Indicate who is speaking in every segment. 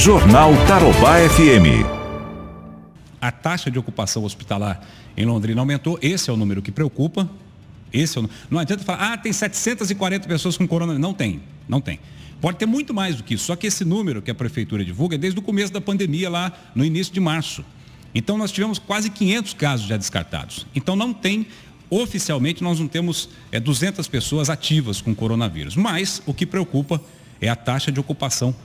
Speaker 1: Jornal Tarobá FM.
Speaker 2: A taxa de ocupação hospitalar em Londrina aumentou. Esse é o número que preocupa. Esse é o... Não adianta falar, ah, tem 740 pessoas com coronavírus. Não tem, não tem. Pode ter muito mais do que isso. Só que esse número que a prefeitura divulga é desde o começo da pandemia, lá no início de março. Então nós tivemos quase 500 casos já descartados. Então não tem, oficialmente nós não temos é, 200 pessoas ativas com coronavírus. Mas o que preocupa é a taxa de ocupação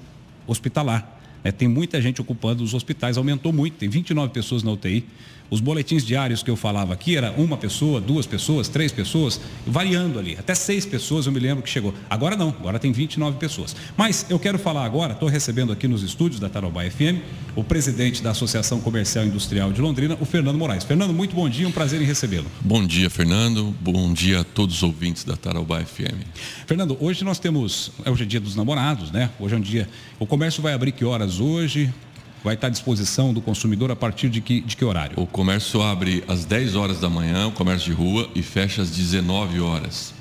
Speaker 2: hospitalar. É, tem muita gente ocupando os hospitais, aumentou muito, tem 29 pessoas na UTI. Os boletins diários que eu falava aqui era uma pessoa, duas pessoas, três pessoas, variando ali. Até seis pessoas eu me lembro que chegou. Agora não, agora tem 29 pessoas. Mas eu quero falar agora, estou recebendo aqui nos estúdios da Tarobá FM, o presidente da Associação Comercial e Industrial de Londrina, o Fernando Moraes. Fernando, muito bom dia, um prazer em recebê-lo.
Speaker 3: Bom dia, Fernando. Bom dia a todos os ouvintes da Tarobá FM.
Speaker 2: Fernando, hoje nós temos, é hoje é dia dos namorados, né? Hoje é um dia, o comércio vai abrir que horas hoje? vai estar à disposição do consumidor a partir de que, de que horário?
Speaker 3: O comércio abre às 10 horas da manhã, o comércio de rua, e fecha às 19 horas.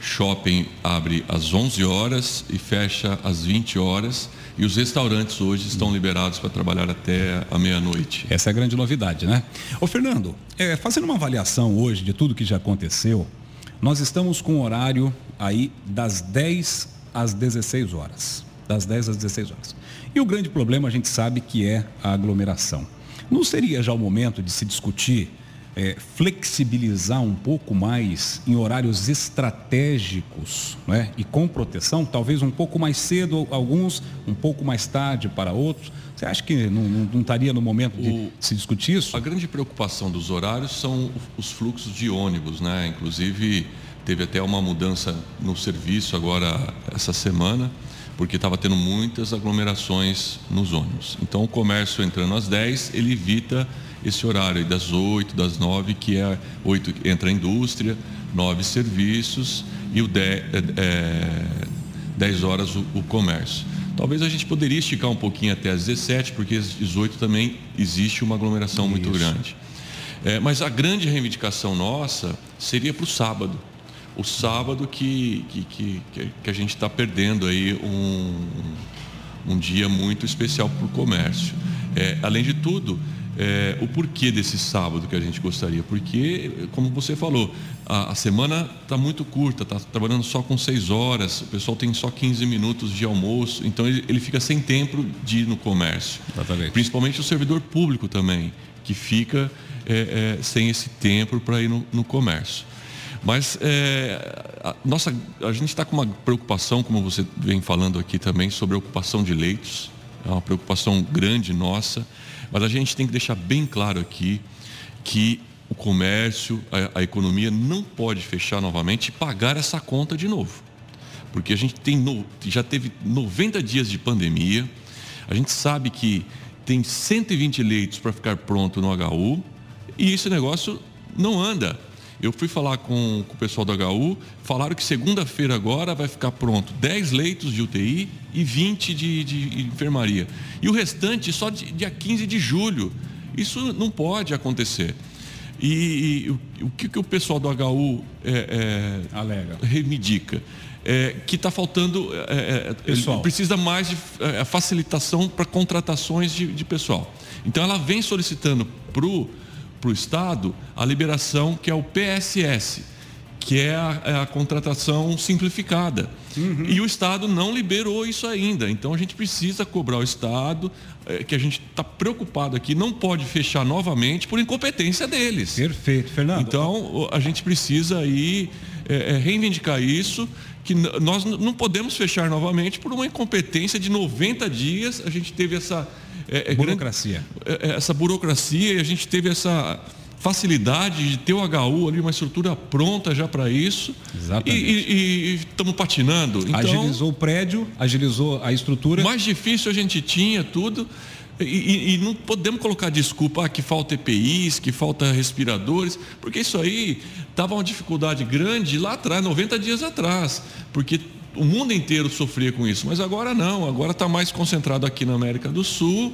Speaker 3: Shopping abre às 11 horas e fecha às 20 horas. E os restaurantes hoje estão liberados para trabalhar até a meia-noite.
Speaker 2: Essa é a grande novidade, né? Ô Fernando, é, fazendo uma avaliação hoje de tudo que já aconteceu, nós estamos com o horário aí das 10 às 16 horas. Das 10 às 16 horas. E o grande problema a gente sabe que é a aglomeração. Não seria já o momento de se discutir é, flexibilizar um pouco mais em horários estratégicos né? e com proteção, talvez um pouco mais cedo alguns, um pouco mais tarde para outros. Você acha que não, não, não estaria no momento de o, se discutir isso?
Speaker 3: A grande preocupação dos horários são os fluxos de ônibus, né? Inclusive teve até uma mudança no serviço agora essa semana porque estava tendo muitas aglomerações nos ônibus. Então o comércio entrando às 10, ele evita esse horário das 8, das 9, que é 8 entra a indústria, 9 serviços e o 10, é, 10 horas o, o, comércio. Talvez a gente poderia esticar um pouquinho até às 17, porque às 18 também existe uma aglomeração Isso. muito grande. É, mas a grande reivindicação nossa seria para o sábado o sábado que, que, que, que a gente está perdendo aí um, um dia muito especial para o comércio. É, além de tudo, é, o porquê desse sábado que a gente gostaria? Porque, como você falou, a, a semana está muito curta, está trabalhando só com seis horas, o pessoal tem só 15 minutos de almoço, então ele, ele fica sem tempo de ir no comércio. Exatamente. Principalmente o servidor público também, que fica é, é sem esse tempo para ir no, no comércio. Mas é, a, nossa, a gente está com uma preocupação, como você vem falando aqui também, sobre a ocupação de leitos. É uma preocupação grande nossa. Mas a gente tem que deixar bem claro aqui que o comércio, a, a economia não pode fechar novamente e pagar essa conta de novo. Porque a gente tem no, já teve 90 dias de pandemia, a gente sabe que tem 120 leitos para ficar pronto no HU e esse negócio não anda. Eu fui falar com, com o pessoal do HU, falaram que segunda-feira agora vai ficar pronto 10 leitos de UTI e 20 de, de enfermaria. E o restante só de, dia 15 de julho. Isso não pode acontecer. E, e o, o, que, que o pessoal do HU é, é, Alega. reivindica? É, que está faltando, é, é precisa mais de é, facilitação para contratações de, de pessoal. Então ela vem solicitando para o para o Estado a liberação que é o PSS, que é a, é a contratação simplificada. Uhum. E o Estado não liberou isso ainda. Então a gente precisa cobrar o Estado, é, que a gente está preocupado aqui, não pode fechar novamente por incompetência deles.
Speaker 2: Perfeito, Fernando.
Speaker 3: Então a gente precisa aí é, é, reivindicar isso, que nós não podemos fechar novamente por uma incompetência de 90 dias. A gente teve essa
Speaker 2: é, é burocracia.
Speaker 3: Grande, é, é, essa burocracia e a gente teve essa facilidade de ter o HU ali, uma estrutura pronta já para isso. Exatamente. E estamos patinando.
Speaker 2: Então, agilizou o prédio, agilizou a estrutura.
Speaker 3: Mais difícil a gente tinha tudo. E, e, e, não podemos colocar desculpa ah, que falta EPIs, que falta respiradores, porque isso aí estava uma dificuldade grande lá atrás, 90 dias atrás, porque o mundo inteiro sofria com isso, mas agora não, agora está mais concentrado aqui na América do Sul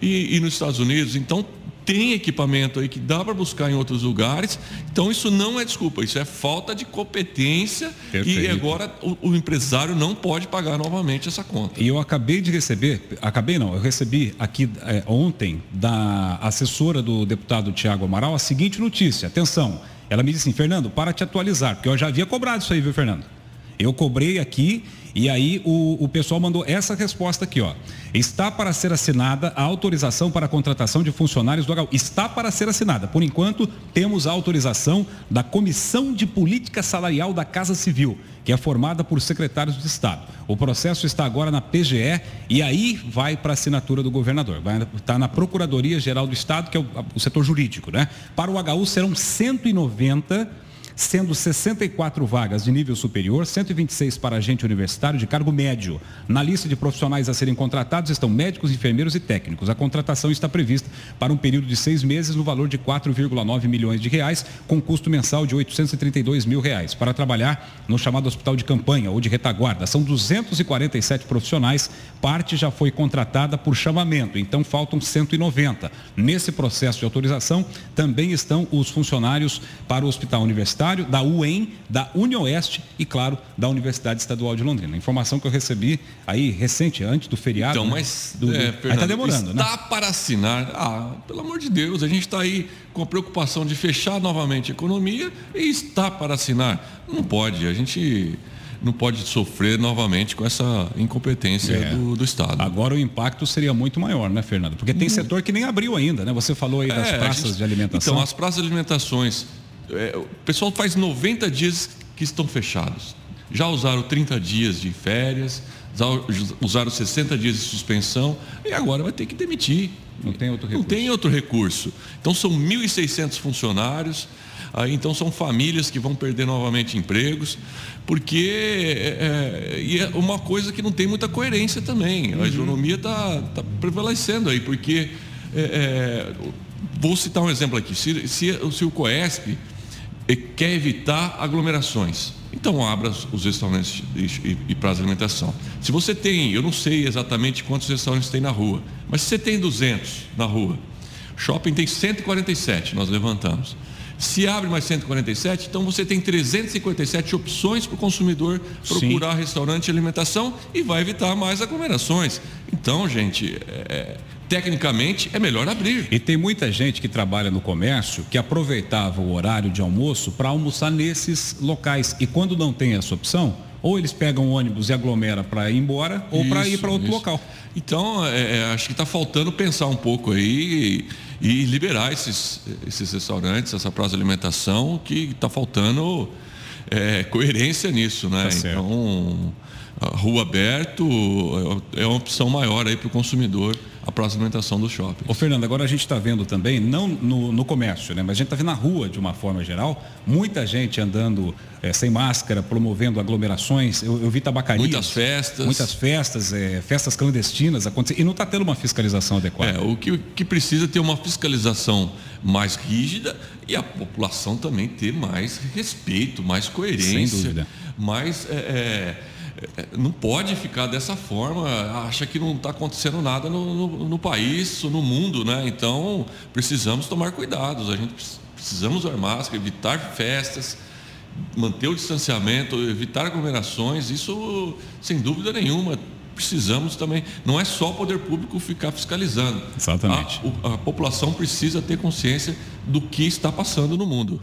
Speaker 3: e, e nos Estados Unidos. Então tem equipamento aí que dá para buscar em outros lugares. Então isso não é desculpa, isso é falta de competência Perfeito. e agora o, o, empresário não pode pagar novamente essa conta.
Speaker 2: E eu acabei de receber, acabei não, eu recebi aqui é, ontem da assessora do deputado Tiago Amaral a seguinte notícia. Atenção, ela me disse assim, Fernando, para te atualizar, porque eu já havia cobrado isso aí, viu, Fernando? Eu cobrei aqui e aí o, o pessoal mandou essa resposta aqui, ó. Está para ser assinada a autorização para a contratação de funcionários do HU. Está para ser assinada. Por enquanto, temos a autorização da Comissão de Política Salarial da Casa Civil, que é formada por secretários de Estado. O processo está agora na PGE e aí vai para a assinatura do governador. Vai estar tá na Procuradoria Geral do Estado, que é o, o setor jurídico, né? Para o HU serão 190 sendo 64 vagas de nível superior, 126 para agente universitário de cargo médio. Na lista de profissionais a serem contratados estão médicos, enfermeiros e técnicos. A contratação está prevista para um período de seis meses no valor de 4,9 milhões de reais, com custo mensal de 832 mil reais, para trabalhar no chamado hospital de campanha ou de retaguarda. São 247 profissionais, parte já foi contratada por chamamento, então faltam 190. Nesse processo de autorização também estão os funcionários para o hospital universitário universitário, da UEM, da UniOeste e, claro, da Universidade Estadual de Londrina. Informação que eu recebi aí recente, antes do feriado.
Speaker 3: Então, né? mas do, é, está demorando, né? Está para assinar. Ah, pelo amor de Deus, a gente está aí com a preocupação de fechar novamente a economia e está para assinar. Não pode, a gente não pode sofrer novamente com essa incompetência é. do, do, Estado.
Speaker 2: Agora o impacto seria muito maior, né, Fernando? Porque tem hum. setor que nem abriu ainda, né? Você falou aí das é, praças gente, de alimentação.
Speaker 3: Então, as praças de alimentações é, o pessoal faz 90 dias que estão fechados. Já usaram 30 dias de férias, usaram 60 dias de suspensão e agora vai ter que demitir.
Speaker 2: Não tem outro recurso.
Speaker 3: Não tem outro recurso. Então são 1.600 funcionários, aí então são famílias que vão perder novamente empregos, porque é, é, é uma coisa que não tem muita coerência também. A economia uhum. está tá prevalecendo aí, porque é, é, vou citar um exemplo aqui. Se, se, se o COESP quer evitar aglomerações. Então abra os restaurantes e, e, e para a alimentação. Se você tem, eu não sei exatamente quantos restaurantes tem na rua, mas se você tem 200 na rua, shopping tem 147, nós levantamos. Se abre mais 147, então você tem 357 opções para o consumidor procurar Sim. restaurante e alimentação e vai evitar mais aglomerações. Então, gente, é, tecnicamente é melhor abrir.
Speaker 2: E tem muita gente que trabalha no comércio que aproveitava o horário de almoço para almoçar nesses locais. E quando não tem essa opção, ou eles pegam o ônibus e aglomera para ir embora, ou para ir para outro isso. local.
Speaker 3: Então, é, é acho que está faltando pensar um pouco aí e, e, liberar esses, esses restaurantes, essa praça de alimentação, que está faltando é, coerência nisso, né? Tá então, rua aberto é, é uma opção maior aí para o consumidor a próxima alimentação do shopping.
Speaker 2: Ô Fernando, agora a gente está vendo também, não no, no, comércio, né, mas a gente está vendo na rua de uma forma geral, muita gente andando é, sem máscara, promovendo aglomerações. Eu, eu vi tabacarias.
Speaker 3: Muitas festas.
Speaker 2: Muitas festas, é, festas clandestinas acontecendo. E não está tendo uma fiscalização adequada.
Speaker 3: É, o que, que precisa é ter uma fiscalização mais rígida e a população também ter mais respeito, mais coerência. Sem dúvida. Mais. É, é, não pode ficar dessa forma, acha que não está acontecendo nada no, no, no, país, no mundo, né? Então, precisamos tomar cuidados, a gente precisamos usar máscara, evitar festas, manter o distanciamento, evitar aglomerações, isso sem dúvida nenhuma. Precisamos também, não é só o poder público ficar fiscalizando.
Speaker 2: Exatamente.
Speaker 3: A, a população precisa ter consciência do que está passando no mundo.